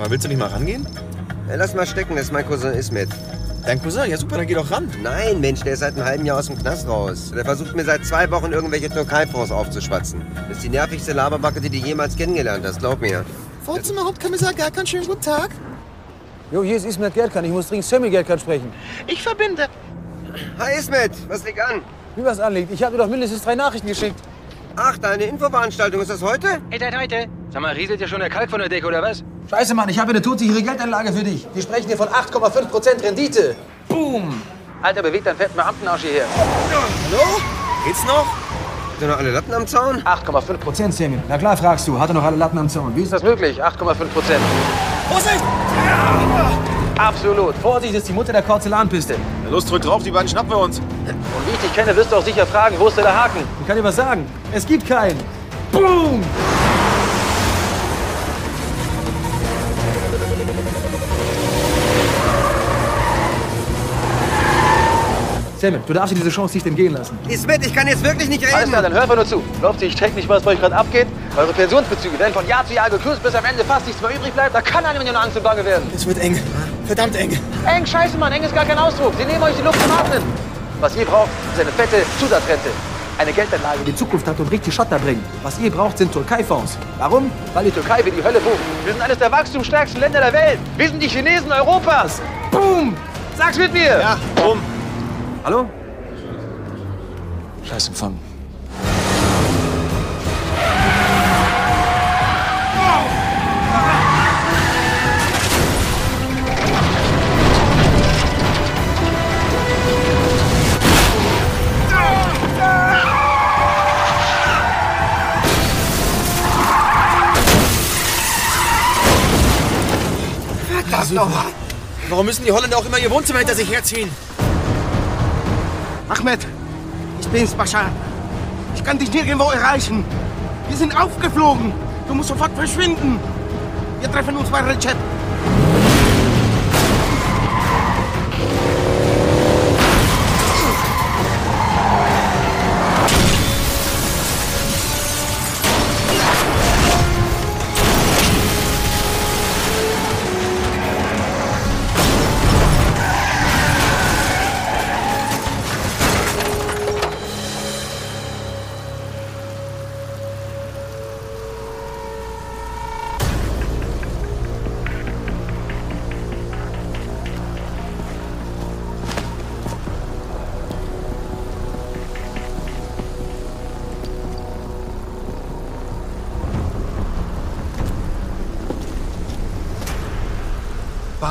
mal, willst du nicht mal rangehen? Ja, lass mal stecken, das ist mein Cousin Ismet. Dein Cousin? Ja super, dann geh doch ran. Nein, Mensch, der ist seit einem halben Jahr aus dem Knast raus. Der versucht mir seit zwei Wochen irgendwelche Türkei-Fonds aufzuschwatzen. Das ist die nervigste Laberbacke, die du jemals kennengelernt hast, glaub mir. Vorzimmerhauptkommissar Gerkan, schönen guten Tag. Jo, hier ist Ismet Gerkan. Ich muss dringend Sammy Gerkan sprechen. Ich verbinde. Hi Ismet, was liegt an? Wie was anliegt. Ich habe dir doch mindestens drei Nachrichten geschickt. Ach, deine Infoveranstaltung, ist das heute? Hey, heute, heute. Sag mal, rieselt ja schon der Kalk von der Decke, oder was? Scheiße, Mann, ich habe eine todsichere Geldanlage für dich. Die sprechen hier von 8,5% Rendite. Boom! Alter, bewegt deinen fetten Beamtenarsch hierher. Hallo? Geht's noch? Sind noch alle Latten am Zaun? 8,5%, Sammy. Na klar, fragst du. Hat er noch alle Latten am Zaun? Wie ist das möglich? 8,5 Prozent. Vorsicht! Absolut. Vorsicht, das ist die Mutter der Korzellanpiste. Na los, drück drauf, die beiden schnappen wir uns. Und wie ich dich kenne, wirst du auch sicher fragen, wo ist denn der Haken? Ich kann dir was sagen. Es gibt keinen. Boom! Sammy, du darfst dir diese Chance nicht entgehen lassen. Ismet, ich kann jetzt wirklich nicht Alles reden. klar, dann hör einfach nur zu. Glaubt ihr, ich check nicht, was bei euch gerade abgeht? Eure Pensionsbezüge werden von Jahr zu Jahr gekürzt, bis am Ende fast nichts mehr übrig bleibt. Da kann einem ja nur Angst und Bange werden. Es wird eng. Verdammt eng. Eng, scheiße, Mann. Eng ist gar kein Ausdruck. Sie nehmen euch die Luft zum Atmen. Was ihr braucht, ist eine fette Zusatzrente. Eine Geldanlage, Die Zukunft hat und richtig Schotter bringt. Was ihr braucht, sind Türkei-Fonds. Warum? Weil die Türkei wie die Hölle bucht. Wir sind eines der wachstumsstärksten Länder der Welt. Wir sind die Chinesen Europas. Boom! Sag's mit mir! Ja, bumm. Hallo? Scheiß Empfang. Verdammt nochmal. Warum müssen die Holländer auch immer ihr Wohnzimmer hinter sich herziehen? Ahmed, ich bin's, Bashar. Ich kann dich nirgendwo erreichen. Wir sind aufgeflogen. Du musst sofort verschwinden. Wir treffen uns bei Recep.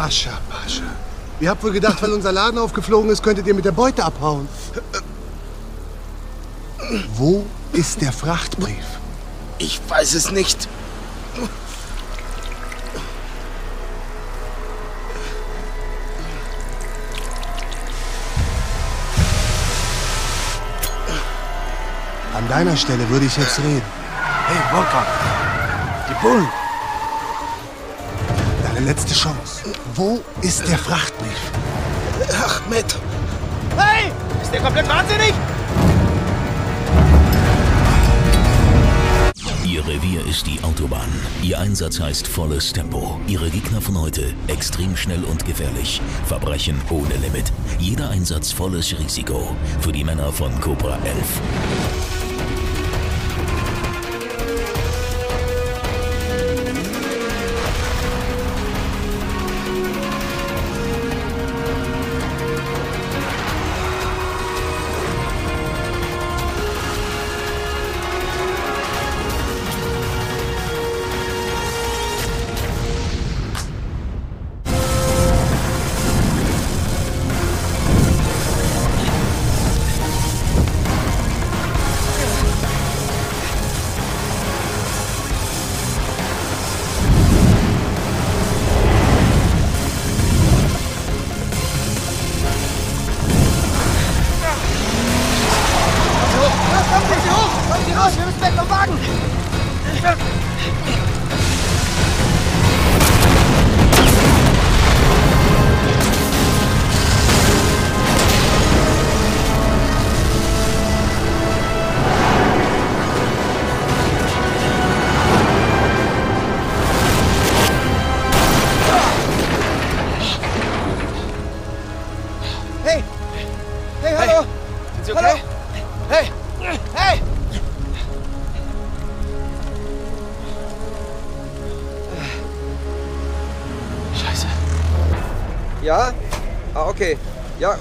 Pascha, Pascha. Ihr habt wohl gedacht, weil unser Laden aufgeflogen ist, könntet ihr mit der Beute abhauen. Wo ist der Frachtbrief? Ich weiß es nicht. An deiner Stelle würde ich jetzt reden. Hey, Volkan. Die Bullen. Deine letzte Chance. Wo ist der Frachtbrief? Ahmed. Hey! Ist der komplett wahnsinnig? Ihr Revier ist die Autobahn. Ihr Einsatz heißt volles Tempo. Ihre Gegner von heute extrem schnell und gefährlich. Verbrechen ohne Limit. Jeder Einsatz volles Risiko. Für die Männer von Cobra 11.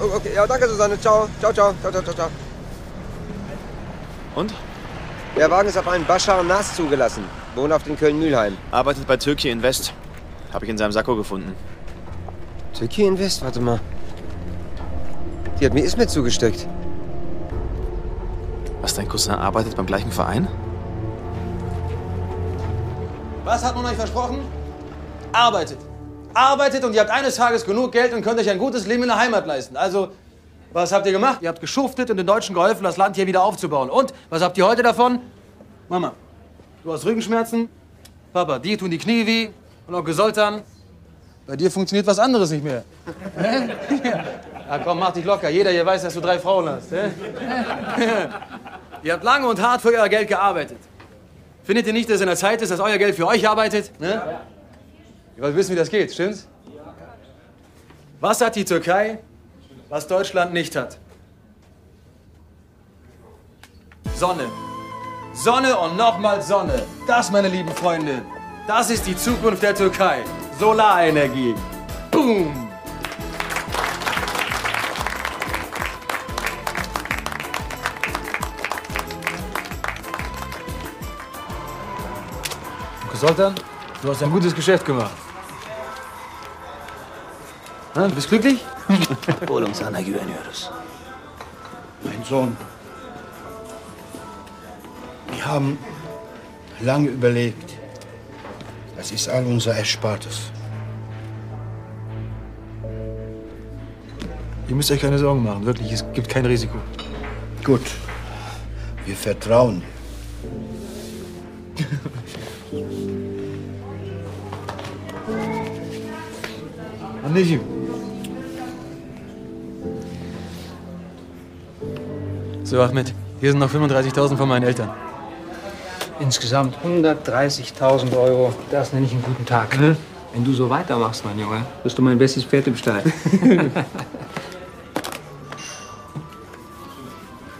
okay. Ja, danke, Susanne. Ciao. Ciao, ciao. Ciao, ciao, ciao, ciao. Und? Der Wagen ist auf einen Bashar Nas zugelassen. Wohnt auf den Köln-Mühlheim. Arbeitet bei Türkei Invest. Habe ich in seinem Sakko gefunden. Türkei Invest? Warte mal. Die hat mir Ismet zugesteckt. Was, dein Cousin arbeitet beim gleichen Verein? Was hat man euch versprochen? Arbeitet. Arbeitet und ihr habt eines Tages genug Geld und könnt euch ein gutes Leben in der Heimat leisten. Also, was habt ihr gemacht? Ihr habt geschuftet und den Deutschen geholfen, das Land hier wieder aufzubauen. Und, was habt ihr heute davon? Mama, du hast Rückenschmerzen. Papa, dir tun die Knie weh. Und Onkel Sultan, bei dir funktioniert was anderes nicht mehr. Hä? ja, komm, mach dich locker. Jeder hier weiß, dass du drei Frauen hast. hä? ihr habt lange und hart für euer Geld gearbeitet. Findet ihr nicht, dass es in der Zeit ist, dass euer Geld für euch arbeitet? Ne? Ihr wollt wissen, wie das geht, stimmt's? Was hat die Türkei, was Deutschland nicht hat? Sonne. Sonne und nochmal Sonne. Das, meine lieben Freunde, das ist die Zukunft der Türkei. Solarenergie. Boom! Sultan, du hast ein gutes Geschäft gemacht. Ha, du bist glücklich? Oğlum sana güveniyoruz. Mein Sohn, wir haben lange überlegt. Das ist all unser Erspartes. Ihr müsst euch keine Sorgen machen, wirklich. Es gibt kein Risiko. Gut, wir vertrauen. Anneciğim. So, Ahmed, hier sind noch 35.000 von meinen Eltern. Insgesamt 130.000 Euro. Das nenne ich einen guten Tag. Wenn du so weitermachst, mein Junge, wirst du mein bestes Pferd im Stall.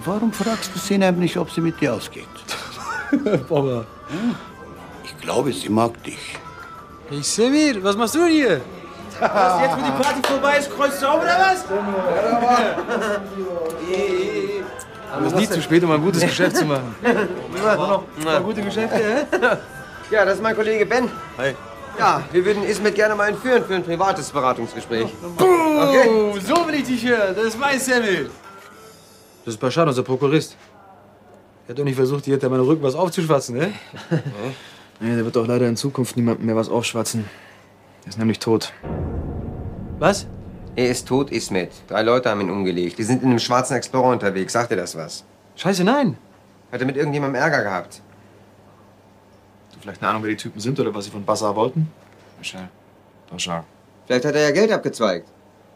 Warum fragst du Sinem nicht, ob sie mit dir ausgeht? Papa. Ich glaube, sie mag dich. Hey, Semir, was machst du hier? Was, jetzt, wo die Party vorbei ist, kreuzt du auf, oder was? Aber es ist nie zu spät, um ein gutes Geschäft zu machen. War gute Geschäfte, hä? Ja, das ist mein Kollege Ben. Hi. Ja, wir würden Ismet gerne mal entführen für ein privates Beratungsgespräch. Oh, so will ich dich hören. Das ist mein Semir. Das ist Bashar, unser Prokurist. Er hat doch nicht versucht, hier hinter meinem Rücken was aufzuschwatzen, ne? Nee, der wird doch leider in Zukunft niemandem mehr was aufschwatzen. Er ist nämlich tot. Was? Er ist tot, Ismet. Drei Leute haben ihn umgelegt. Die sind in einem schwarzen Explorer unterwegs. Sagt dir das was? Scheiße, nein. Hat er mit irgendjemandem Ärger gehabt? Du vielleicht eine Ahnung, wer die Typen sind oder was sie von Bassar wollten? Michel. Bashar. Vielleicht hat er ja Geld abgezweigt.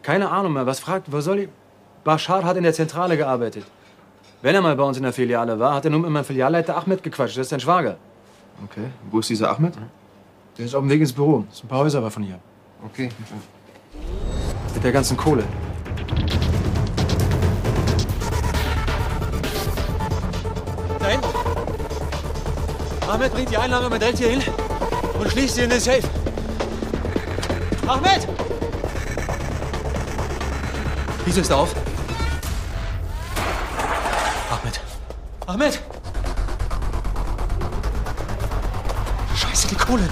Keine Ahnung mehr. Was fragt, was soll ich? Bashar hat in der Zentrale gearbeitet. Wenn er mal bei uns in der Filiale war, hat er nur mit meinem Filialleiter Ahmed gequatscht. Das ist sein Schwager. Okay. Wo ist dieser Ahmed? Der ist auf dem Weg ins Büro. Das ist ein paar Häuser aber von hier. Okay. Der ganzen Kohle. Da. Ahmed bringt die Einladung mit direkt hier hin und schließt sie in den Safe. Ahmed! Wieso ist er auf? Ahmed! Ahmed! Scheiße, die Kohle!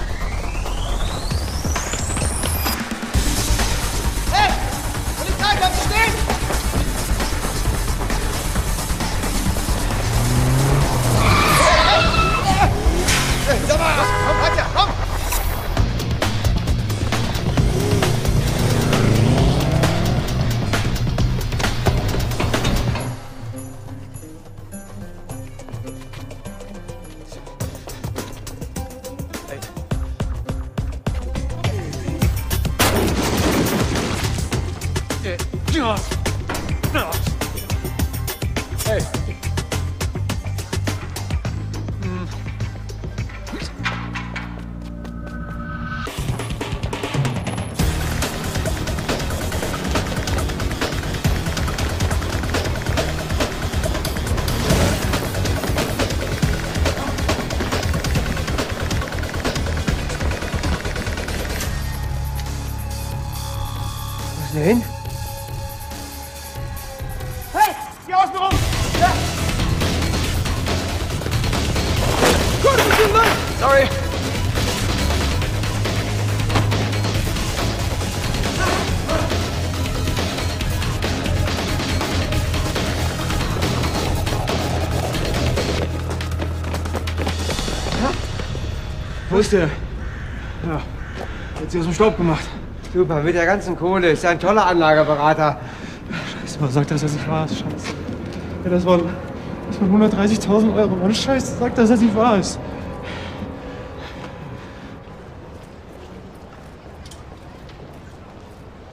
Ist der? Ja, hat sie aus dem Staub gemacht. Super, mit der ganzen Kohle. Ist ja ein toller Anlageberater. Scheiße, man sagt, dass das nicht wahr ist. Scheiße. Ja, das waren, das waren 130.000 Euro. Mann, Scheiße, sagt, dass das nicht wahr ist.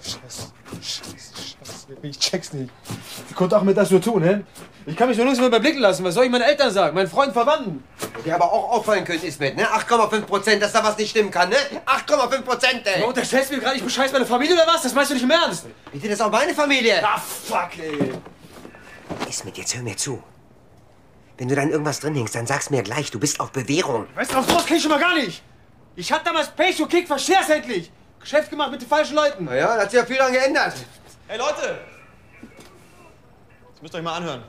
Scheiße, scheiße, scheiße. Ich check's nicht. Wie konnte Ahmed das nur tun, hä? Ich kann mich nur nirgends mehr überblicken lassen. Was soll ich meinen Eltern sagen? Meinen Freunden, Verwandten? Der aber auch auffallen können, Ismet, ne? 8,5 Prozent, dass da was nicht stimmen kann, ne? 8,5 Prozent, ey! Du unterstellst mir gerade, ich bescheiß meine Familie oder was? Das meinst du nicht im Ernst? Bitte, das ist auch meine Familie! Ah, fuck, ey. Ismet, jetzt hör mir zu. Wenn du dann irgendwas drin hängst, dann sag's mir gleich. Du bist auf Bewährung. Weißt du, auf sowas krieg ich schon mal gar nicht. Ich hab damals Pech und Kick, versteh's endlich. Geschäft gemacht mit den falschen Leuten. Na ja, da hat sich ja viel dran geändert. Hey Leute! Das müsst ihr euch mal anhören.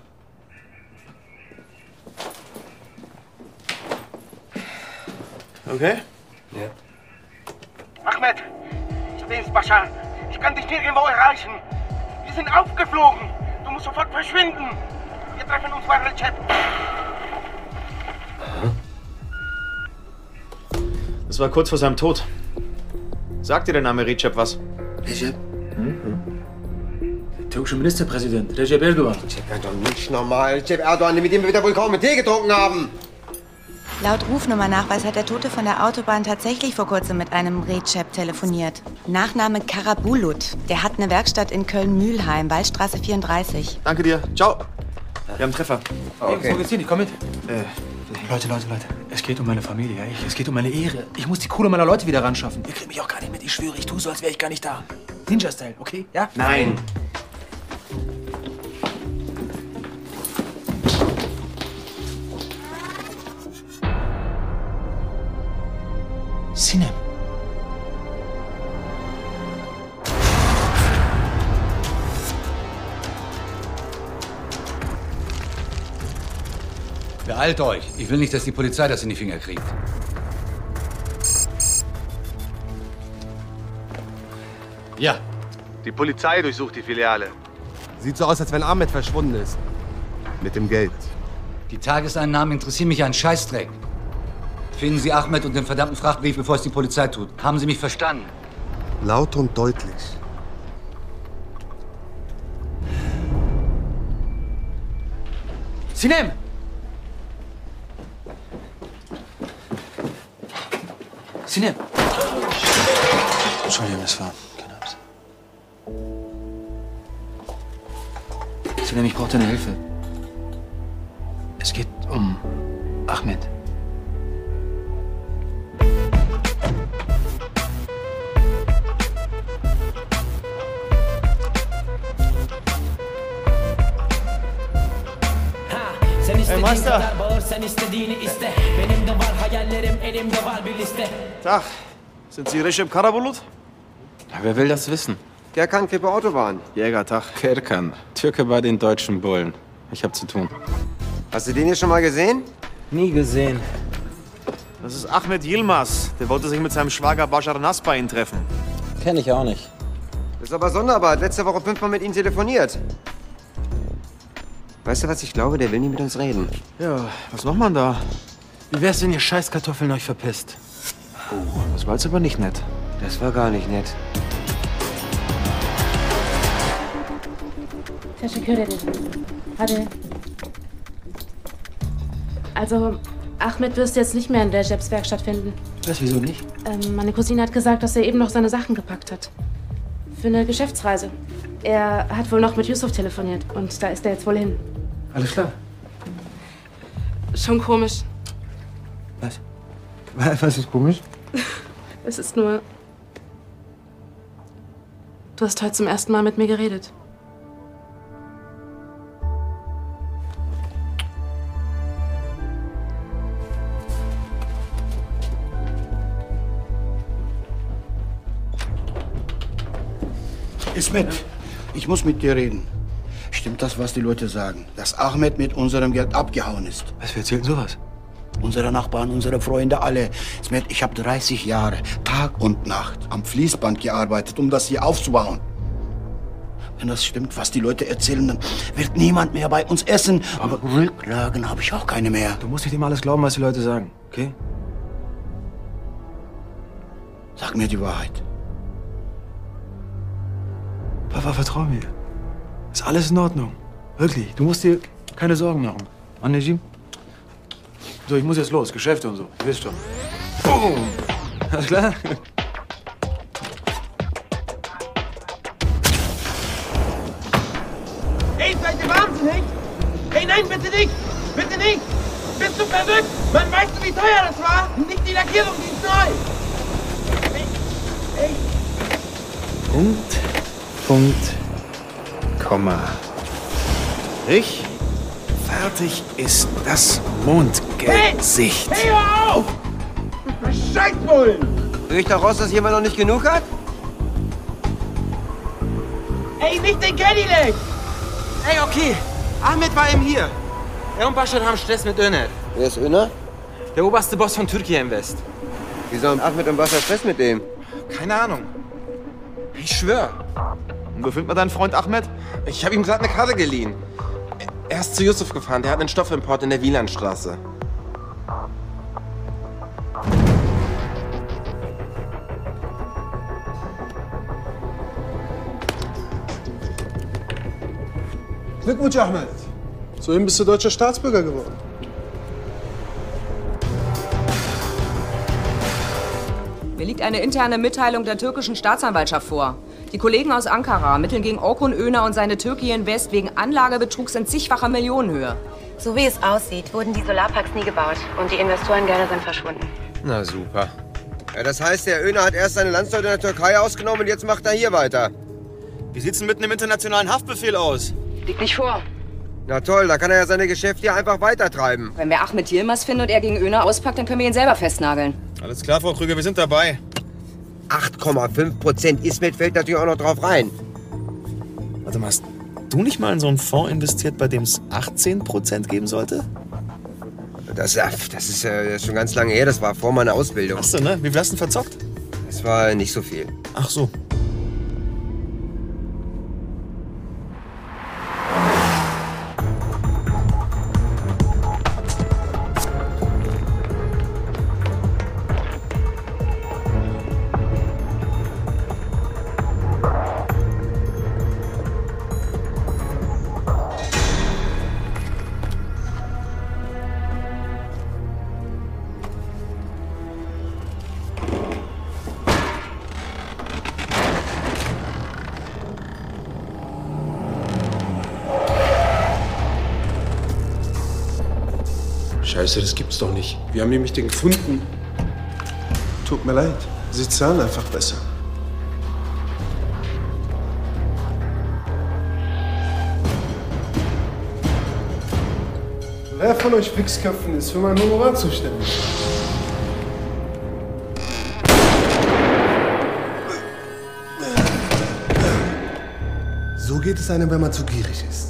Okay? Ahmed, ich bin's, Bashar. Ich kann dich nirgendwo erreichen. Wir sind aufgeflogen. Du musst sofort verschwinden. Wir treffen uns bei Recep. Das war kurz vor seinem Tod. Sagt dir der Name Recep was? Recep? Der türkische Ministerpräsident, Recep Erdogan. Recep Erdogan, nicht normal. Recep Erdogan, mit dem wir wieder wohl kaum einen Tee getrunken haben. Laut Rufnummernachweis hat der Tote von der Autobahn tatsächlich vor kurzem mit einem Recep telefoniert. Nachname Karabulut. Der hat eine Werkstatt in Köln-Mühlheim, Waldstraße 34. Danke dir. Ciao. Wir haben einen Treffer. Okay. Wo geht's hin? Ich komm mit. Äh, Leute, Leute, Leute. Es geht um meine Familie, ja? Ich, es geht um meine Ehre. Ich muss die Kohle meiner Leute wieder ran schaffen. Ihr kriegt mich auch gar nicht mit. Ich schwöre, ich tue so, als wäre ich gar nicht da. Ninja-Style, okay? Ja? nein. Sinem. Beeilt euch. Ich will nicht, dass die Polizei das in die Finger kriegt. Ja. Die Polizei durchsucht die Filiale. Sieht so aus, als wenn Ahmed verschwunden ist. Mit dem Geld. Die Tageseinnahmen interessieren mich einen Scheißdreck. Finden Sie Ahmed und den verdammten Frachtbrief, bevor es die Polizei tut. Haben Sie mich verstanden? Laut und deutlich. Sinem! Sinem! Entschuldigung, das war keine Absicht. Sinem, ich brauche deine Hilfe. Es geht um Ahmed. Sen istediğin Master. kadar bağır sen istediğini iste Benim de var hayallerim elimde var bir liste Tag. Sind Sie Recep Karabulut? Wer will das wissen? Der kann Krippe Autobahn. Jäger, Tag. Kerkan, Türke bei den deutschen Bullen. Ich hab zu tun. Hast du den hier schon mal gesehen? Nie gesehen. Das ist Ahmed Yilmaz. Der wollte sich mit seinem Schwager Bashar Nas bei Ihnen treffen. Kenn ich auch nicht. Das ist aber sonderbar. Hat letzte Woche fünfmal mit ihm telefoniert. Weißt du, was ich glaube? Der will nicht mit uns reden. Ja, was macht man da? Wie wär's, wenn ihr Scheißkartoffeln euch verpisst? Oh, das war jetzt aber nicht nett. Das war gar nicht nett. Teşekkür ederim. Hadi. Also, Ahmed wirst du jetzt nicht mehr in Recep's Werkstatt finden. Was, wieso nicht? Ähm, meine Cousine hat gesagt, dass er eben noch seine Sachen gepackt hat. Für eine Geschäftsreise. Er hat wohl noch mit Yusuf telefoniert und da ist er jetzt wohl hin. Alles klar. Schon komisch. Was? Was ist komisch? Es ist nur. Du hast heute zum ersten Mal mit mir geredet. Ismet, ich muss mit dir reden. Stimmt das, was die Leute sagen? Dass Ahmed mit unserem Geld abgehauen ist? Was, wer erzählt denn sowas? Unsere Nachbarn, unsere Freunde, alle. Smet, ich habe 30 Jahre, Tag und Nacht, am Fließband gearbeitet, um das hier aufzubauen. Wenn das stimmt, was die Leute erzählen, dann wird niemand mehr bei uns essen. Aber Rücklagen habe ich auch keine mehr. Du musst nicht immer alles glauben, was die Leute sagen, okay? Sag mir die Wahrheit. Papa, vertrau mir. Ist alles in Ordnung. Wirklich. Du musst dir keine Sorgen machen. Mann, Najim? So, ich muss jetzt los. Geschäfte und so. Ihr wisst schon. Boom! Alles klar? Fertig ist das Mondgesicht. Hey, hör auf! Scheißbullen! Riecht doch raus, dass jemand noch nicht genug hat? Ey, nicht den Cadillac! Ey, okay. Ahmed war eben hier. Er und Bashar haben Stress mit Öner. Wer ist Öner? Der oberste Boss von Türkei Invest. Wieso haben Ahmed und Bashar Stress mit dem? Keine Ahnung. Ich schwör. Und wo findet man deinen Freund Ahmed? Ich habe ihm gerade eine Karte geliehen. Er ist zu Yusuf gefahren. Der hat einen Stoffimport in der Wielandstraße. Glückwunsch, Ahmed. Soeben bist du deutscher Staatsbürger geworden. Mir liegt eine interne Mitteilung der türkischen Staatsanwaltschaft vor. Die Kollegen aus Ankara ermitteln gegen Orkun Öner und seine Türkei Invest wegen Anlagebetrugs in zigfacher Millionenhöhe. So wie es aussieht, wurden die Solarparks nie gebaut und die Investorengelder sind verschwunden. Na super. Ja, das heißt, der Öner hat erst seine Landsleute in der Türkei ausgenommen und jetzt macht er hier weiter. Wie sieht's denn mit einem internationalen Haftbefehl aus? Liegt nicht vor. Na toll, da kann er ja seine Geschäfte hier einfach weitertreiben. Wenn wir Ahmed Yilmaz finden und er gegen Öner auspackt, dann können wir ihn selber festnageln. Alles klar, Frau Krüger, wir sind dabei. 8,5 Prozent. Ismet fällt natürlich auch noch drauf rein. Warte mal, hast du nicht mal in so einen Fonds investiert, bei dem es 18 Prozent geben sollte? Das, äh, das ist äh, schon ganz lange her. Das war vor meiner Ausbildung. Hast du, ne? Wie viel hast du denn verzockt? Das war nicht so viel. Ach so. Scheiße, das gibt's doch nicht. Wir haben nämlich den gefunden. Tut mir leid. Sie zahlen einfach besser. Wer von euch Fixköpfen ist für mein Honorar zuständig? So geht es einem, wenn man zu gierig ist.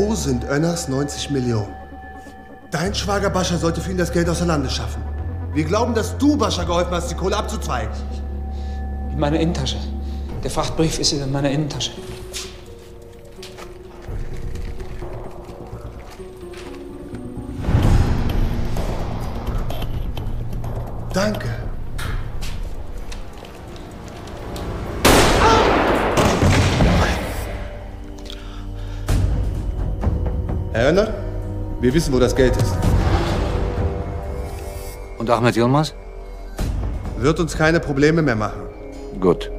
Sind Önners 90 Millionen? Dein Schwager Bascha sollte für ihn das Geld außer Landes schaffen. Wir glauben, dass du Bascha geholfen hast, die Kohle abzuzweigen. In meiner Innentasche. Der Frachtbrief ist in meiner Innentasche. Wir wissen, wo das Geld ist. Und Ahmed Yilmaz? Wird uns keine Probleme mehr machen. Gut.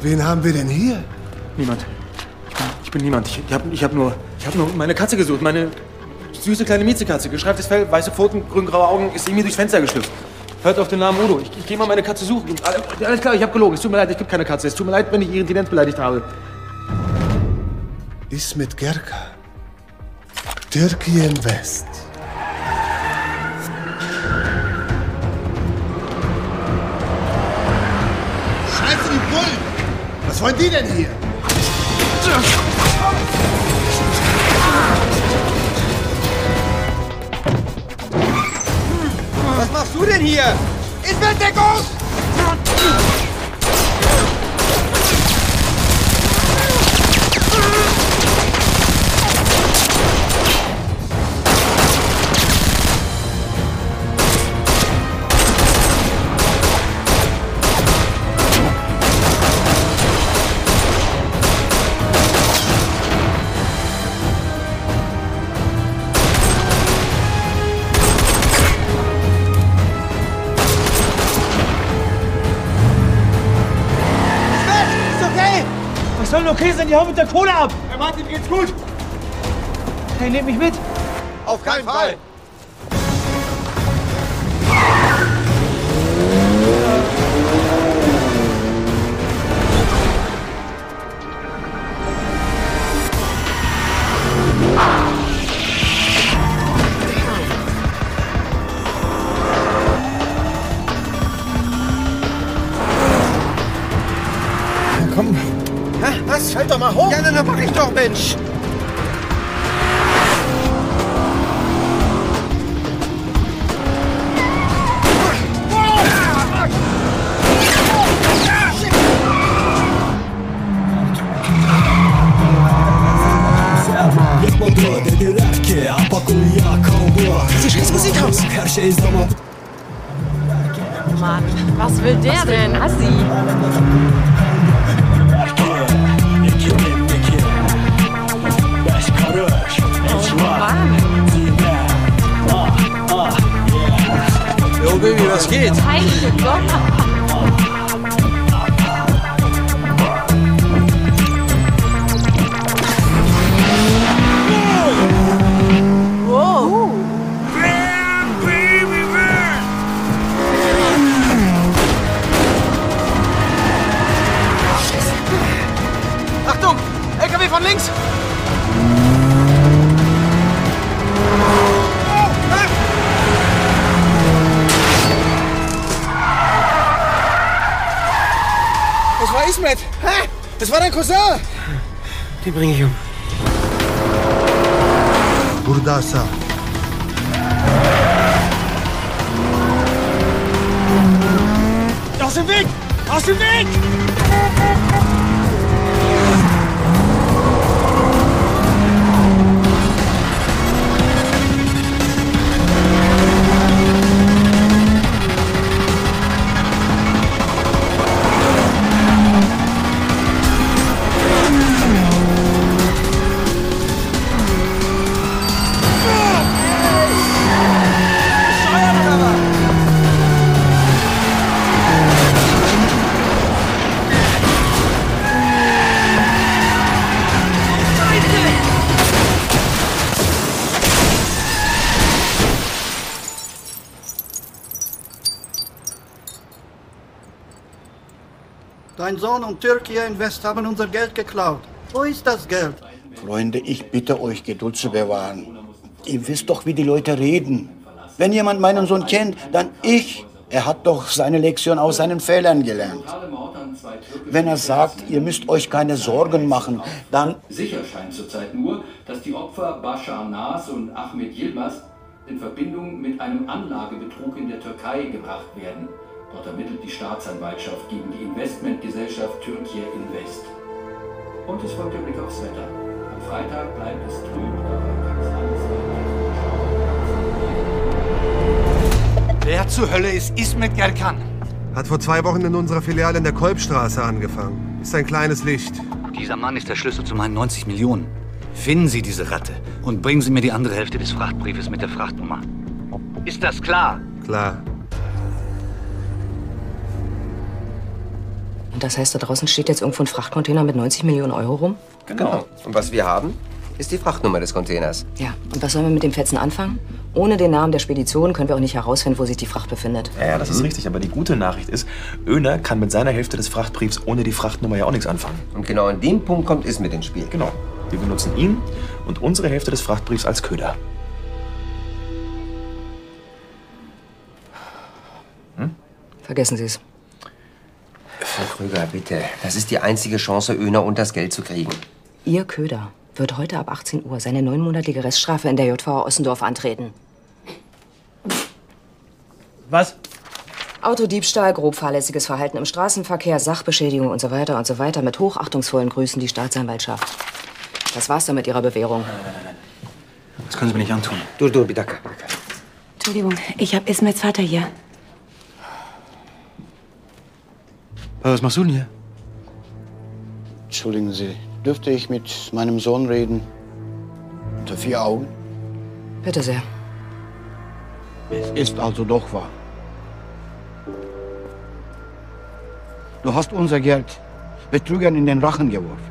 Wen haben wir denn hier? Niemand. Ich bin, niemand. Ich, ich habe ich hab nur, hab nur meine Katze gesucht. Meine süße kleine Miezekatze. Gestreiftes Fell, weiße Pfoten, grün-graue Augen. Ist irgendwie durchs Fenster geschlüpft. Hört auf den Namen Udo. Ich, ich gehe mal meine Katze suchen. Alles, klar, ich habe gelogen. Es tut mir leid, ich gibt keine Katze. Es tut mir leid, wenn ich Ihren Tenant beleidigt habe. Ismet Gerka. Türkei Invest. Scheiße, die Bullen! Was wollen die denn hier? Was machst du denn hier? In Bettdeckung! Was soll denn okay sein? Die hauen mit der Kohle ab! Herr Martin, geht's gut? Hey, nehmt mich mit! Auf keinen Fall! Hä? Was? Halt doch mal hoch! Ja, dann mach ich doch, Mensch! Diese scheiß Musik aus! Her şey zaman Mann, was will der denn? Assi. Was geht? Das war dein Cousin! Den bringe ich um. Burdasa. Aus dem Weg! Aus dem Dein Sohn und Türkei Invest haben unser Geld geklaut. Wo ist das Geld? Freunde, ich bitte euch, Geduld zu bewahren. Ihr wisst doch, wie die Leute reden. Wenn jemand meinen Sohn kennt, dann ich. Er hat doch seine Lektion aus seinen Fehlern gelernt. Wenn er sagt, ihr müsst euch keine Sorgen machen, dann Sicher scheint zurzeit nur, dass die Opfer Bashar Nas und Ahmet Yilmaz in Verbindung mit einem Anlagebetrug in der Türkei gebracht werden. Dort ermittelt die Staatsanwaltschaft gegen die Investmentgesellschaft Türkei Invest. Und es folgt der Blick aufs Wetter. Am Freitag bleibt es trüb, dabei kann es alles Wer zur Hölle ist Ismet Gerkan? Hat vor zwei Wochen in unserer Filiale in der Kolbstraße angefangen. Ist ein kleines Licht. Dieser Mann ist der Schlüssel zu meinen 90 Millionen. Finden Sie diese Ratte und bringen Sie mir die andere Hälfte des Frachtbriefes mit der Frachtnummer. Ist das klar? Klar. Und das heißt, da draußen steht jetzt irgendwo ein Frachtcontainer mit 90 Millionen Euro rum? Genau. Und was wir haben, ist die Frachtnummer des Containers. Ja. Und was sollen wir mit dem Fetzen anfangen? Ohne den Namen der Spedition können wir auch nicht herausfinden, wo sich die Fracht befindet. Ja, ja, das ist richtig. Aber die gute Nachricht ist, Öner kann mit seiner Hälfte des Frachtbriefs ohne die Frachtnummer ja auch nichts anfangen. Und genau an dem Punkt kommt Ismet ins Spiel. Genau. Wir benutzen ihn und unsere Hälfte des Frachtbriefs als Köder. Vergessen Sie es. Frau Krüger, bitte. Das ist die einzige Chance, Öner und das Geld zu kriegen. Ihr Köder wird heute ab 18 Uhr seine neunmonatige Reststrafe in der JVA Ossendorf antreten. Was? Autodiebstahl, grob fahrlässiges Verhalten im Straßenverkehr, Sachbeschädigung und so weiter und so weiter. Mit hochachtungsvollen Grüßen die Staatsanwaltschaft. Das war's dann mit Ihrer Bewährung. Das können Sie mir nicht antun. Du, du, bitte. Entschuldigung, ich habe Ismets Vater hier. Papa, was machst du denn hier? Entschuldigen Sie, dürfte ich mit meinem Sohn reden? Unter vier Augen? Bitte sehr. Es ist also doch wahr. Du hast unser Geld Betrügern in den Rachen geworfen.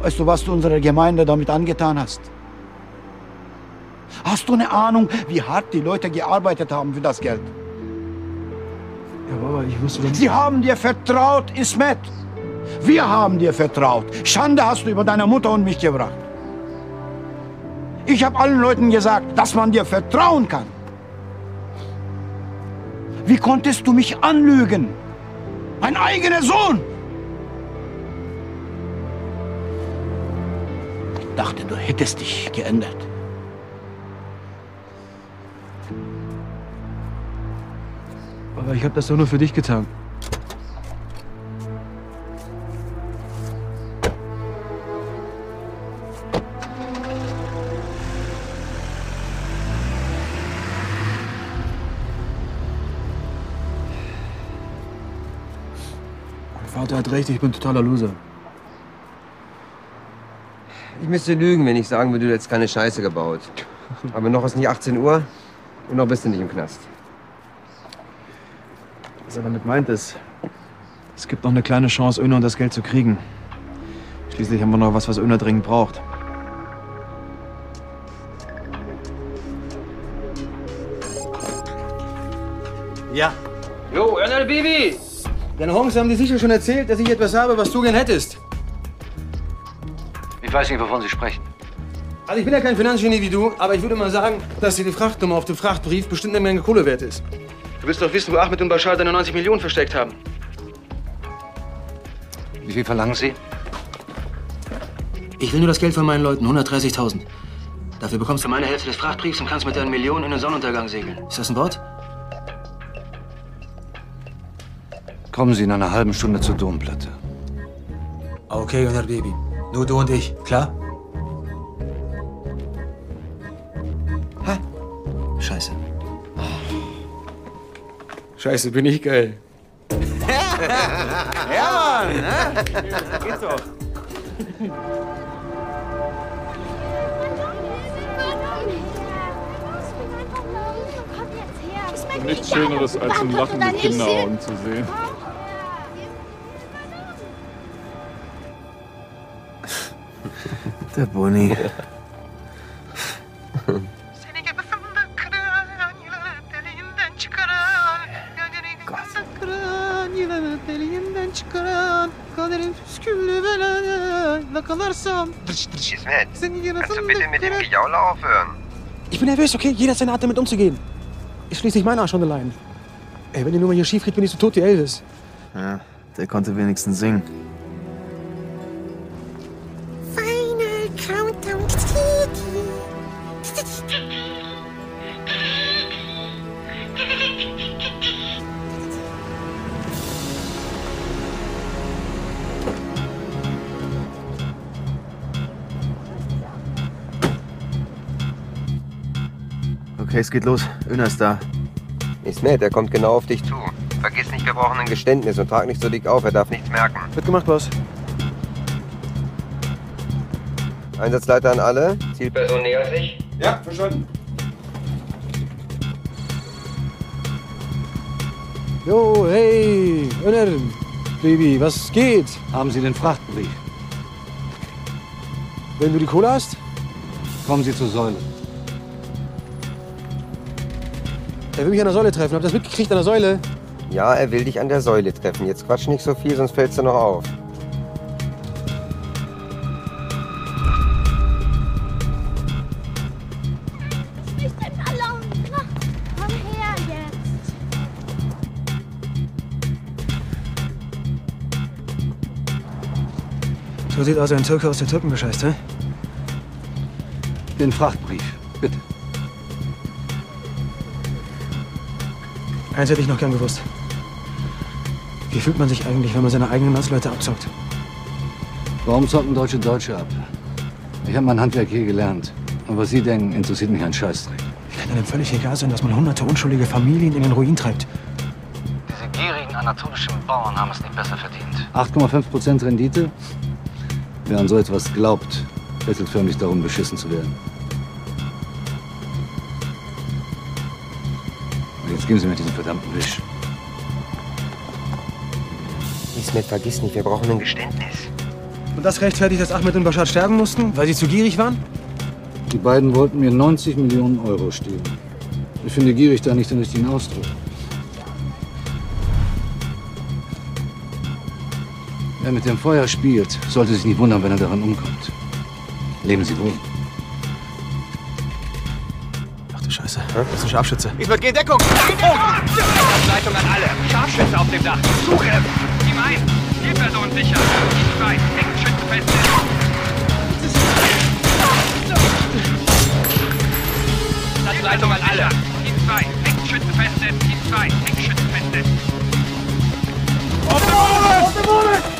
Weißt du, was du unserer Gemeinde damit angetan hast? Hast du eine Ahnung, wie hart die Leute gearbeitet haben für das Geld? Ja, Baba, ich wusste doch Sie haben dir vertraut, Ismet. Wir haben dir vertraut. Schande hast du über deine Mutter und mich gebracht. Ich habe allen Leuten gesagt, dass man dir vertrauen kann. Wie konntest du mich anlügen? Mein eigener Sohn! Ich dachte, du hättest dich geändert. Aber ich habe das doch nur für dich getan. Mein Vater hat recht, ich bin totaler Loser. Ich müsste lügen, wenn ich sagen würde, du hättest keine Scheiße gebaut. Aber noch ist nicht 18 Uhr und noch bist du nicht im Knast. Was er damit meint ist, es gibt noch eine kleine Chance, Öner und das Geld zu kriegen. Schließlich haben wir noch was, was Öner dringend braucht. Ja. Jo, Ernel Bibi! Deine Honks haben dir sicher schon erzählt, dass ich etwas habe, was du gern hättest. Ich weiß nicht, wovon Sie sprechen. Also ich bin ja kein Finanzgenie wie du, aber ich würde mal sagen, dass dir die Frachtnummer auf dem Frachtbrief bestimmt eine Menge Kohle wert ist. Du willst doch wissen, wo Ahmed und Bashar deine 90 Millionen versteckt haben. Wie viel verlangen Sie? Ich will nur das Geld von meinen Leuten, 130.000. Dafür bekommst du meine Hälfte des Frachtbriefs und kannst mit deinen Millionen in den Sonnenuntergang segeln. Ist das ein Wort? Kommen Sie in einer halben Stunde zur Domplatte. Okay, Gunnar Baby. Nur du und ich, klar? Hä? Scheiße. Scheiße, bin ich geil. ja, Mann! Ne? Geht doch. Nichts Schöneres als ein lachende Kinderaugen zu sehen. Der Boni. İsmet, kannst du bitte mit dem Gejaule aufhören? Ich bin nervös, okay? Jeder hat seine Art, damit umzugehen. Ist schließlich mein Arsch on the line. Ey, wenn die Nummer hier schief geht, bin ich so tot wie Elvis. Ja, der konnte wenigstens singen. Es geht los. Öner ist da. Ismet, er kommt genau auf dich zu. Vergiss nicht, wir brauchen ein Geständnis und trag nicht so dick auf, er darf nichts merken. Wird gemacht, Boss. Einsatzleiter an alle. Zielperson nähert sich. Ja, verstanden. Jo, hey, Öner, Baby, was geht? Haben Sie den Frachtbrief? Wenn du die Kohle hast? Kommen Sie zur Säule. Er will mich an der Säule treffen. Habt ihr das mitgekriegt an der Säule? Ja, er will dich an der Säule treffen. Jetzt quatsch nicht so viel, sonst fällst du noch auf. So sieht also ein Türke aus der Türken bescheißt, hä? Den Frachtbrief, bitte. Eins hätte ich noch gern gewusst. Wie fühlt man sich eigentlich, wenn man seine eigenen Landsleute abzockt? Warum zocken Deutsche Deutsche ab? Ich habe mein Handwerk hier gelernt. Und was Sie denken, interessiert mich ein Scheißdreck. Wie kann einem völlig egal sein, dass man hunderte unschuldige Familien in den Ruin treibt? Diese gierigen anatolischen Bauern haben es nicht besser verdient. 8,5% Rendite? Wer an so etwas glaubt, bettelt förmlich darum, beschissen zu werden. Geben Sie mir diesen verdammten Wisch. Ismet, vergiss nicht, wir brauchen ein Geständnis. Und das rechtfertigt, dass Ahmed und Bashar sterben mussten, weil sie zu gierig waren? Die beiden wollten mir 90 Millionen Euro stehlen. Ich finde gierig da nicht den richtigen Ausdruck. Wer mit dem Feuer spielt, sollte sich nicht wundern, wenn er daran umkommt. Leben Sie wohl. Scheiße. Das ist ein Scharfschütze. Ismet, geh in Deckung! Leitung an alle. Scharfschütze auf dem Dach. Suche! Team 1, Zielperson sicher. Team 2, hängt Schützen fest. Leitung an alle. Team 2, hängt Schützen fest. Team 2, hängt Schützen fest. Auf dem Boden! Auf dem Boden!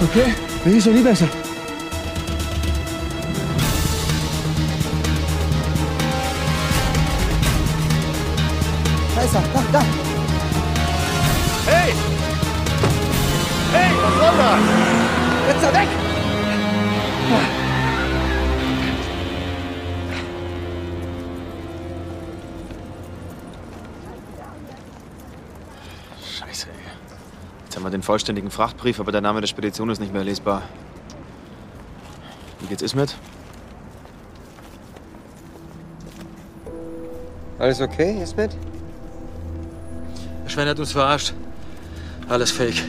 Ist okay? Mir ist noch nie vollständigen Frachtbrief, aber der Name der Spedition ist nicht mehr lesbar. Wie geht's Ismet? Alles okay, Ismet? Der Schwein hat uns verarscht. Alles fake.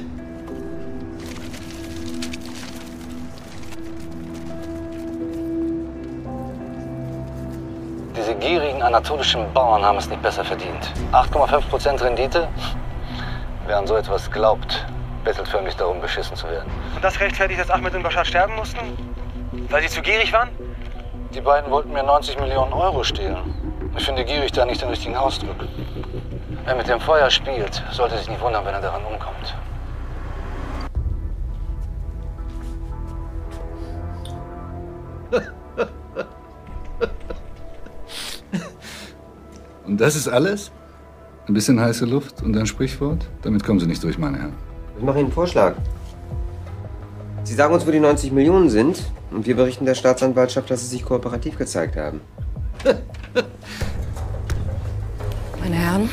Diese gierigen anatolischen Bauern haben es nicht besser verdient. 8,5% Rendite? Wer an so etwas glaubt, bettelt förmlich darum, beschissen zu werden. Und das rechtfertigt, dass Ahmed und Bashar sterben mussten? Weil sie zu gierig waren? Die beiden wollten mir 90 Millionen Euro stehlen. Ich finde gierig da nicht den richtigen Ausdruck. Wer mit dem Feuer spielt, sollte sich nicht wundern, wenn er daran umkommt. Und das ist alles? Ein bisschen heiße Luft und ein Sprichwort? Damit kommen Sie nicht durch, meine Herren. Ich mache Ihnen einen Vorschlag. Sie sagen uns, wo die 90 Millionen sind und wir berichten der Staatsanwaltschaft, dass Sie sich kooperativ gezeigt haben. Meine Herren,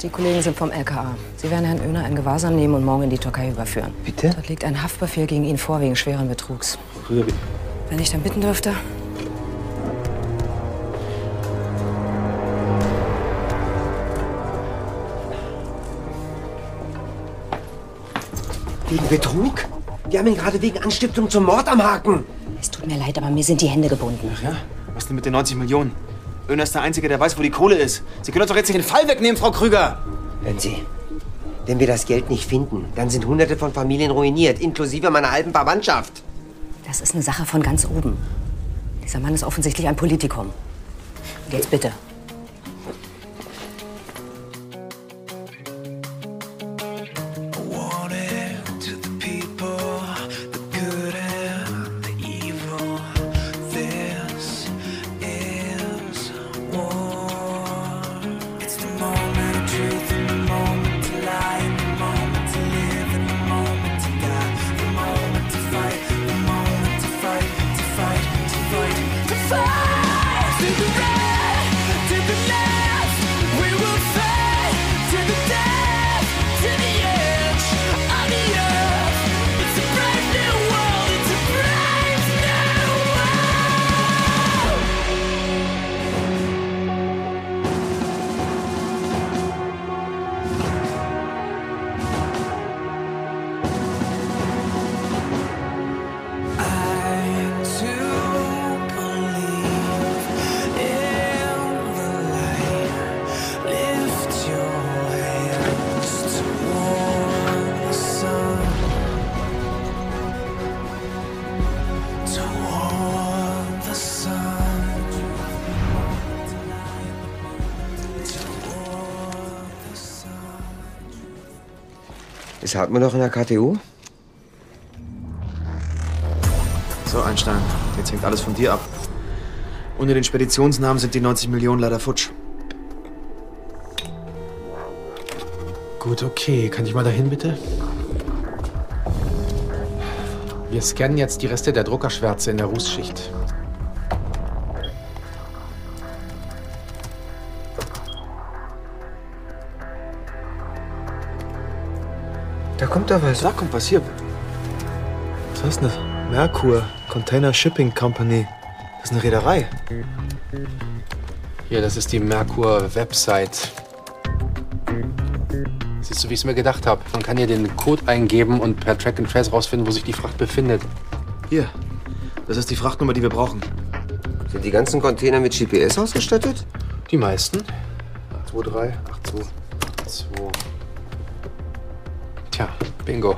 die Kollegen sind vom LKA. Sie werden Herrn Oehner in Gewahrsam nehmen und morgen in die Türkei überführen. Bitte? Dort liegt ein Haftbefehl gegen ihn vor wegen schweren Betrugs. Wenn ich dann bitten dürfte, Wegen Betrug? Wir haben ihn gerade wegen Anstiftung zum Mord am Haken. Es tut mir leid, aber mir sind die Hände gebunden. Ach ja? Was denn mit den 90 Millionen? Öner ist der Einzige, der weiß, wo die Kohle ist. Sie können uns doch jetzt nicht den Fall wegnehmen, Frau Krüger. Hören Sie, wenn wir das Geld nicht finden, dann sind hunderte von Familien ruiniert, inklusive meiner halben Verwandtschaft. das ist eine Sache von ganz oben. Dieser Mann ist offensichtlich ein Politikum. Und jetzt bitte. Ist Hartmann noch in der KTU? So, Einstein, jetzt hängt alles von dir ab. Ohne den Speditionsnamen sind die 90 Millionen leider futsch. Gut, okay. Kann ich mal dahin, bitte? Wir scannen jetzt die Reste der Druckerschwärze in der Rußschicht. Kommt doch was. Da kommt was hier. Was heißt denn das? Merkur Container Shipping Company. Das ist eine Reederei. Hier, das ist die Merkur-Website. Siehst du, wie ich es mir gedacht habe? Man kann hier den Code eingeben und per Track and Trace rausfinden, wo sich die Fracht befindet. Hier. Das ist die Frachtnummer, die wir brauchen. Sind die ganzen Container mit GPS ausgestattet? Die meisten. 2, 3, 8, 2, 2. Bingo.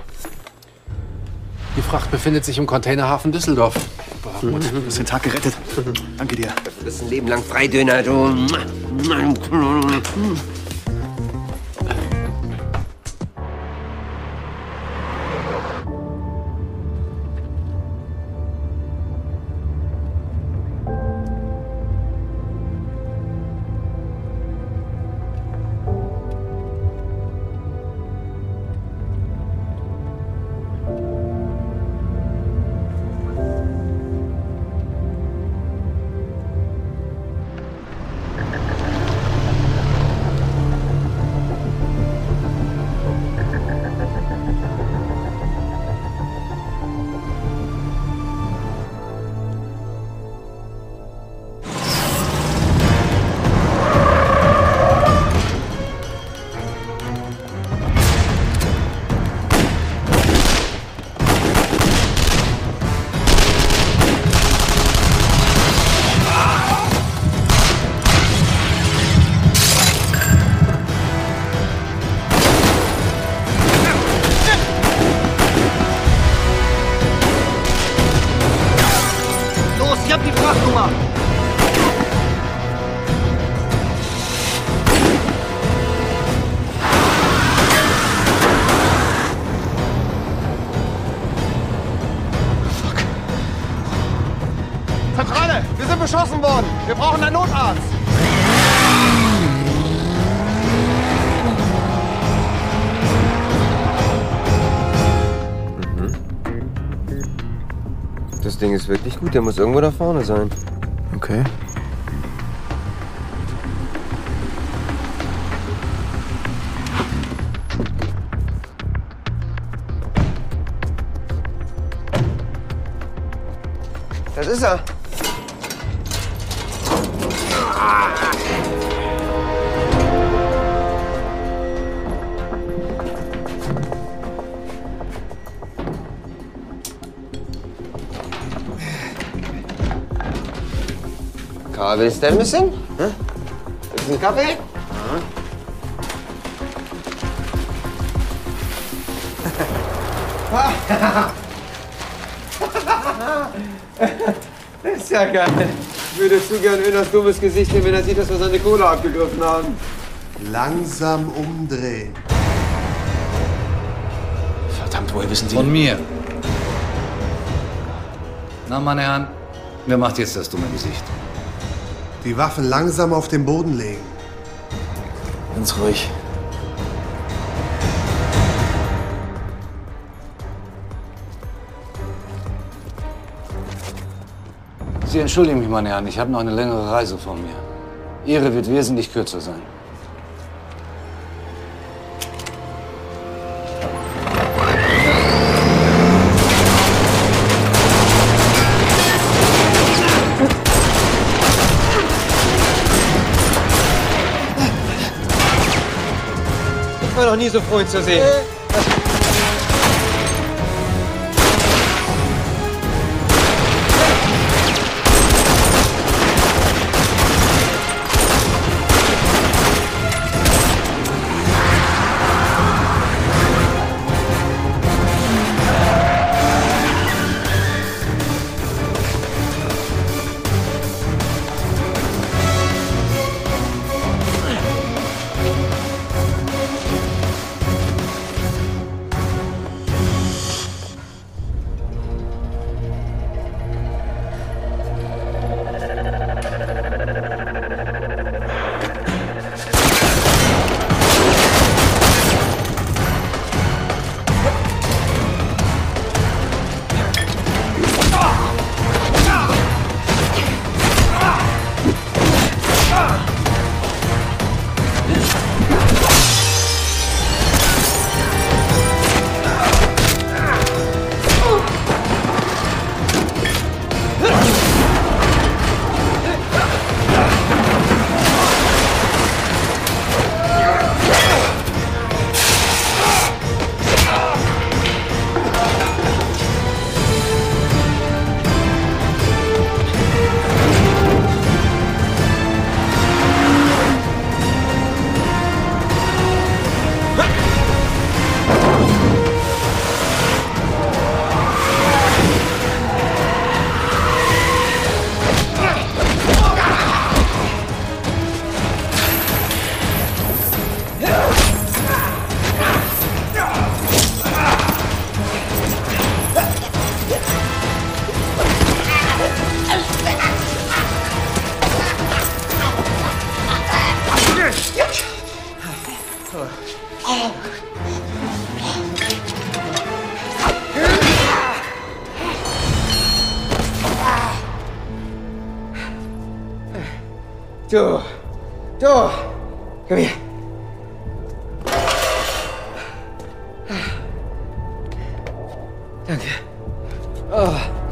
Die Fracht befindet sich im Containerhafen Düsseldorf. Gut, du hast den Tag gerettet. Danke dir. Du bist ein Leben lang Freidöner, du. Wir brauchen einen Notarzt. Das Ding ist wirklich gut. Der muss irgendwo da vorne sein. Okay. Kabel ist der missing? Hä? Ist ein Kaffee? Das ist ja geil. Ich würde zu gern Öners dummes Gesicht sehen, wenn er sieht, dass wir seine Kohle abgegriffen haben. Langsam umdrehen. Verdammt, woher wissen Sie? Von mir. Na, meine Herren, wer macht jetzt das dumme Gesicht? Die Waffen langsam auf den Boden legen. Ganz ruhig. Sie entschuldigen mich, meine Herren, ich habe noch eine längere Reise vor mir. Ihre wird wesentlich kürzer sein. Nie so ihn zu sehen. Du. Oh.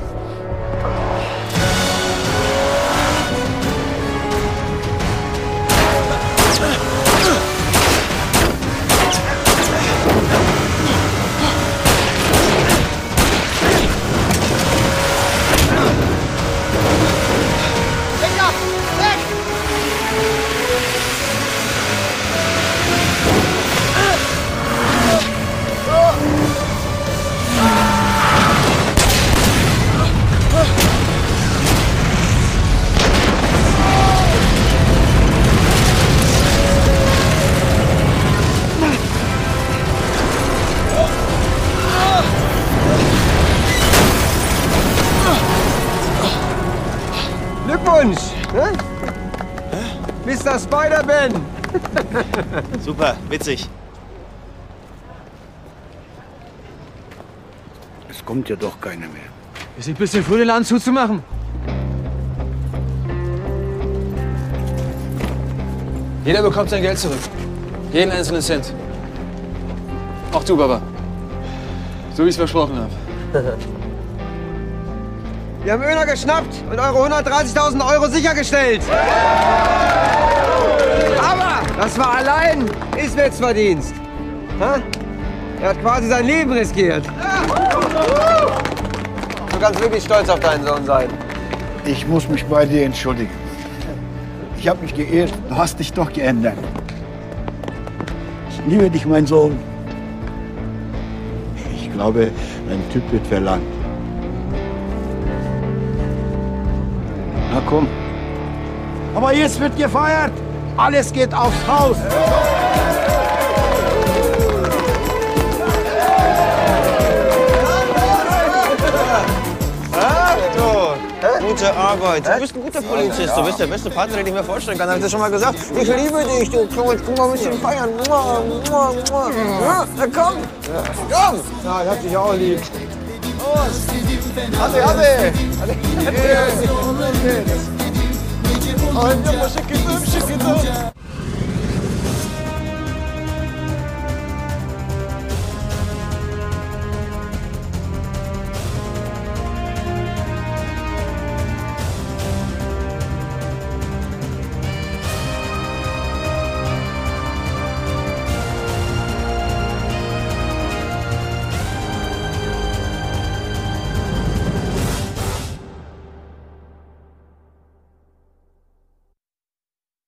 Witzig. Es kommt ja doch keiner mehr. Ist ein bisschen früh, den Laden zuzumachen. Jeder bekommt sein Geld zurück. Jeden einzelnen Cent. Auch du, Baba. So wie ich es versprochen habe. Wir haben Öner geschnappt und eure 130.000 Euro sichergestellt. Aber das war allein Ismets Verdienst. Er hat quasi sein Leben riskiert. Du kannst wirklich stolz auf deinen Sohn sein. Ich muss mich bei dir entschuldigen. Ich habe mich geirrt. Du hast dich doch geändert. Ich liebe dich, mein Sohn. Ich glaube, ein Typ wird verlangt. Na komm. Aber jetzt wird gefeiert. Alles geht aufs Haus. Gute Arbeit. Du bist ein guter Polizist. Du bist der beste Partner, den ich mir vorstellen kann. Hab ich das schon mal gesagt? Ich liebe dich. Du jetzt komm mal ein bisschen feiern. Mua, mua, mua. Ja, na komm. Komm. Ja, ich hab dich auch lieb. Hadi, hadi. Hadi. Anne, şıkıdım, şıkıdım.